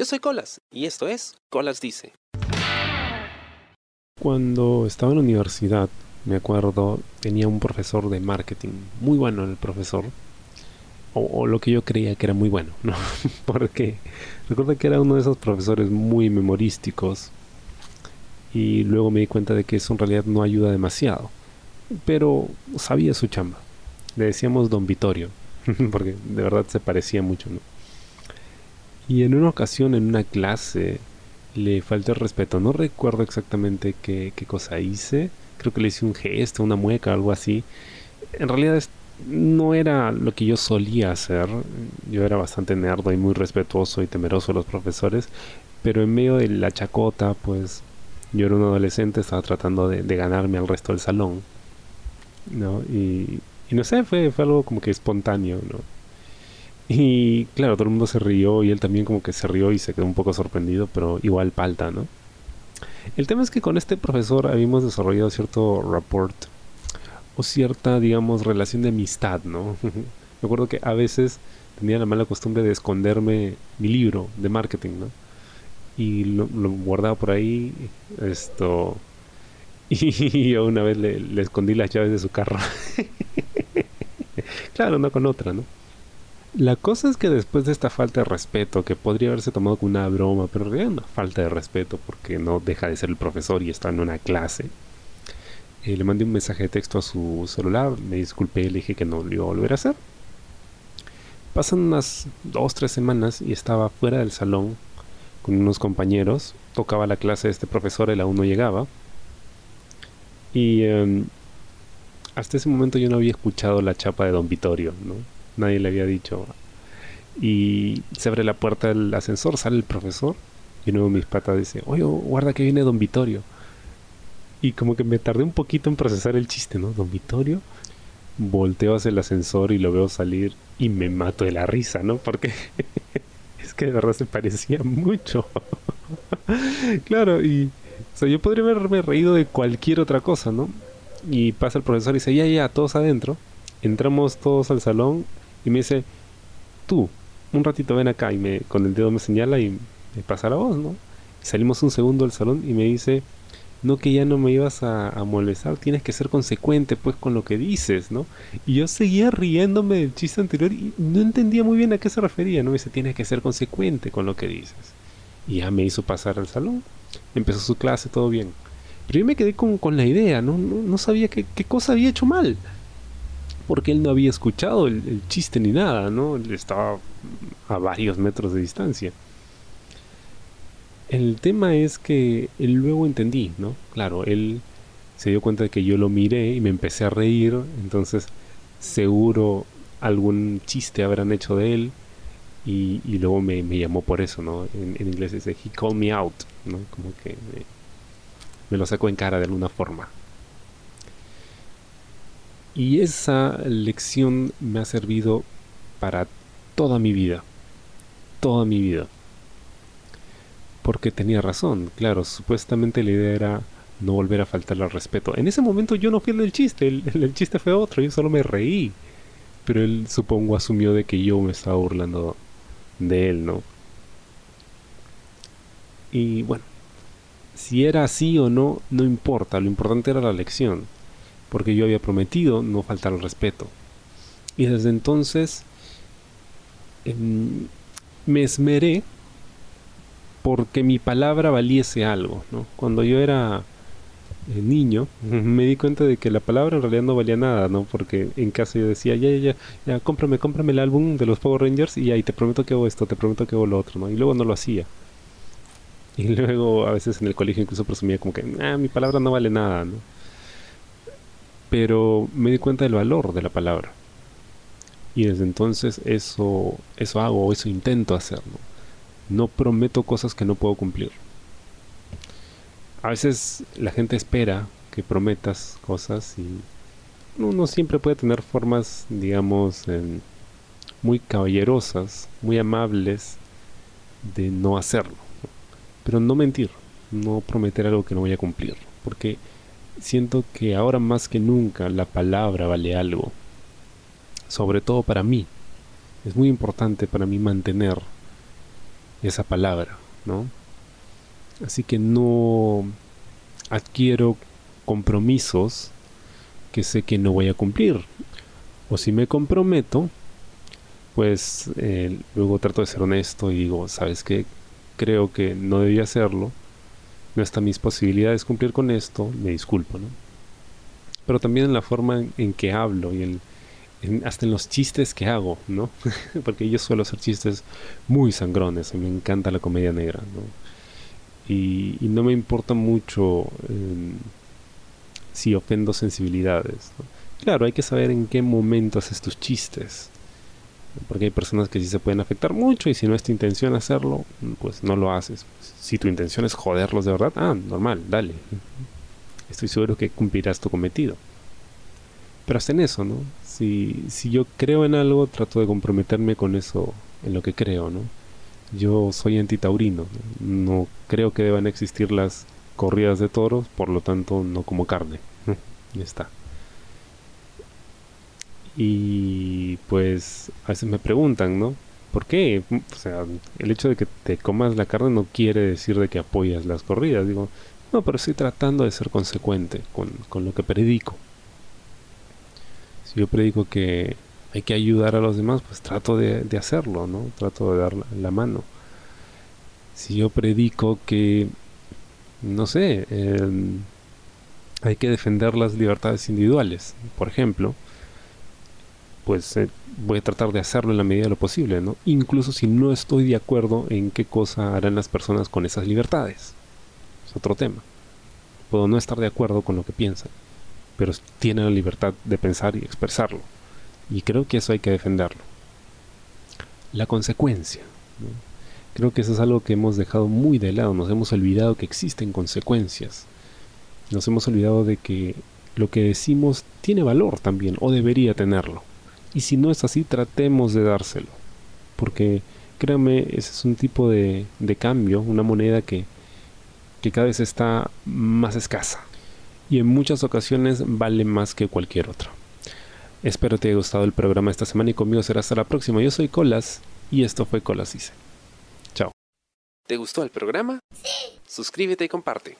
Yo soy Colas y esto es Colas Dice. Cuando estaba en la universidad, me acuerdo, tenía un profesor de marketing, muy bueno el profesor, o, lo que yo creía que era muy bueno, ¿no? Porque recuerdo que era uno de esos profesores muy memorísticos y luego me di cuenta de que eso en realidad no ayuda demasiado, pero sabía su chamba. Le decíamos Don Vitorio, porque de verdad se parecía mucho, ¿no? Y en una ocasión, en una clase, le falta el respeto. No recuerdo exactamente qué, cosa hice. Creo que le hice un gesto, una mueca, algo así. En realidad no era lo que yo solía hacer. Yo era bastante nerdo y muy respetuoso y temeroso de los profesores. Pero en medio de la chacota, pues yo era un adolescente, estaba tratando de, ganarme al resto del salón. ¿no? Y, y no sé, fue, fue algo como que espontáneo, ¿no? Y claro, todo el mundo se rió y él también como que se rió y se quedó un poco sorprendido, pero igual palta, ¿no? El tema es que con este profesor habíamos desarrollado cierto rapport o cierta, digamos, relación de amistad, ¿no? Me acuerdo que a veces tenía la mala costumbre de esconderme mi libro de marketing, ¿no? Y lo, guardaba por ahí, esto... Y yo una vez le, le escondí las llaves de su carro. claro, no con otra, ¿no? La cosa es que después de esta falta de respeto, que podría haberse tomado como una broma, pero en realidad una falta de respeto porque no deja de ser el profesor y está en una clase, eh, le mandé un mensaje de texto a su celular, me disculpé, le dije que no lo iba a volver a hacer. Pasan unas dos, tres semanas y estaba fuera del salón con unos compañeros, tocaba la clase de este profesor, él aún no llegaba. Y em, hasta ese momento yo no había escuchado la chapa de Don Vitorio, ¿no? Nadie le había dicho. Y se abre la puerta del ascensor, sale el profesor. Y de mis patas dice, oye, guarda que viene Don Vitorio. Y como que me tardé un poquito en procesar el chiste, ¿no? Don Vitorio. Volteo hacia el ascensor y lo veo salir y me mato de la risa, ¿no? Porque es que de verdad se parecía mucho. claro, y yo podría haberme reído de cualquier otra cosa, ¿no? Y pasa el profesor y dice, ya, ya, todos adentro. Entramos todos al salón y me dice, tú, un ratito ven acá y me, con el dedo me señala y me pasa la voz, ¿no? Salimos un segundo del salón y me dice, no que ya no me ibas a, molestar, tienes que ser consecuente pues con lo que dices, ¿no? Y yo seguía riéndome del chiste anterior y no entendía muy bien a qué se refería, ¿no? Me dice, tienes que ser consecuente con lo que dices. Y ya me hizo pasar al salón, empezó su clase, todo bien. Pero yo me quedé con, con la idea, ¿no? No, sabía qué, qué cosa había hecho mal porque él no había escuchado el, chiste ni nada, ¿no? Estaba a varios metros de distancia. El tema es que él luego entendí, ¿no? Claro, él se dio cuenta de que yo lo miré y me empecé a reír, entonces seguro algún chiste habrán hecho de él y, luego me, llamó por eso, ¿no? En, inglés dice, he called me out, ¿no? Como que me lo sacó en cara de alguna forma. Y esa lección me ha servido para toda mi vida. Toda mi vida. Porque tenía razón, claro, supuestamente la idea era no volver a faltarle al respeto. En ese momento yo no fui el del chiste, el, chiste fue otro, yo solo me reí. Pero él supongo asumió de que yo me estaba burlando de él, ¿no? Y bueno, si era así o no, no importa, lo importante era la lección porque yo había prometido no faltar al respeto. Y desde entonces em, me esmeré porque mi palabra valiese algo. ¿no? Cuando yo era eh, niño, me di cuenta de que la palabra en realidad no valía nada, ¿no? Porque en casa yo decía, ya, ya, ya, ya, cómprame, cómprame el álbum de los Power Rangers y ahí te prometo que hago esto, te prometo que hago lo otro, ¿no? Y luego no lo hacía. Y luego a veces en el colegio incluso presumía como que, ah, mi palabra no vale nada, ¿no? Pero me di cuenta del valor de la palabra. Y desde entonces eso, eso hago, eso intento hacerlo. No prometo cosas que no puedo cumplir. A veces la gente espera que prometas cosas y uno siempre puede tener formas, digamos, muy caballerosas, muy amables de no hacerlo. Pero no mentir, no prometer algo que no voy a cumplir. Porque siento que ahora más que nunca la palabra vale algo. Sobre todo para mí. Es muy importante para mí mantener esa palabra, ¿no? Así que no adquiero compromisos que sé que no voy a cumplir. O si me comprometo, pues eh, luego trato de ser honesto y digo, ¿sabes qué? Creo que no debía hacerlo. No están mis posibilidades cumplir con esto, me disculpo, ¿no? Pero también en la forma en, que hablo y hasta en los chistes que hago, ¿no? Porque yo suelo hacer chistes muy sangrones, y me encanta la comedia negra. Y, no me importa mucho em, si ofendo sensibilidades. Claro, hay que saber en qué momento haces tus chistes. Porque hay personas que sí se pueden afectar mucho y si no es tu intención hacerlo, pues no lo haces. Si tu intención es joderlos de verdad, ah, normal, dale. Estoy seguro que cumplirás tu cometido. Pero hasta en eso, ¿no? Si, si yo creo en algo, trato de comprometerme con eso, en lo que creo, ¿no? Yo soy antitaurino, no creo que deban existir las corridas de toros, por lo tanto no como carne. ya está. Y pues a veces me preguntan, ¿no? ¿Por qué? O sea, el hecho de que te comas la carne no quiere decir de que apoyas las corridas. Digo, no, pero estoy tratando de ser consecuente con, con lo que predico. Si yo predico que hay que ayudar a los demás, pues trato de, de hacerlo, ¿no? Trato de dar la, mano. Si yo predico que, no sé, em, hay que defender las libertades individuales, por ejemplo, pues eh, voy a tratar de hacerlo en la medida de lo posible, ¿no? Incluso si no estoy de acuerdo en qué cosa harán las personas con esas libertades. Es otro tema. Puedo no estar de acuerdo con lo que piensan, pero tienen la libertad de pensar y expresarlo. Y creo que eso hay que defenderlo. La consecuencia. Creo que eso es algo que hemos dejado muy de lado. Nos hemos olvidado que existen consecuencias. Nos hemos olvidado de que lo que decimos tiene valor también, o debería tenerlo. Y si no es así, tratemos de dárselo. Porque créanme, ese es un tipo de, de cambio, una moneda que, que cada vez está más escasa. Y en muchas ocasiones vale más que cualquier otro. Espero te haya gustado el programa esta semana y conmigo será hasta la próxima. Yo soy Colas y esto fue Colas Dice. Chao. ¿Te gustó el programa? Sí. Suscríbete y comparte.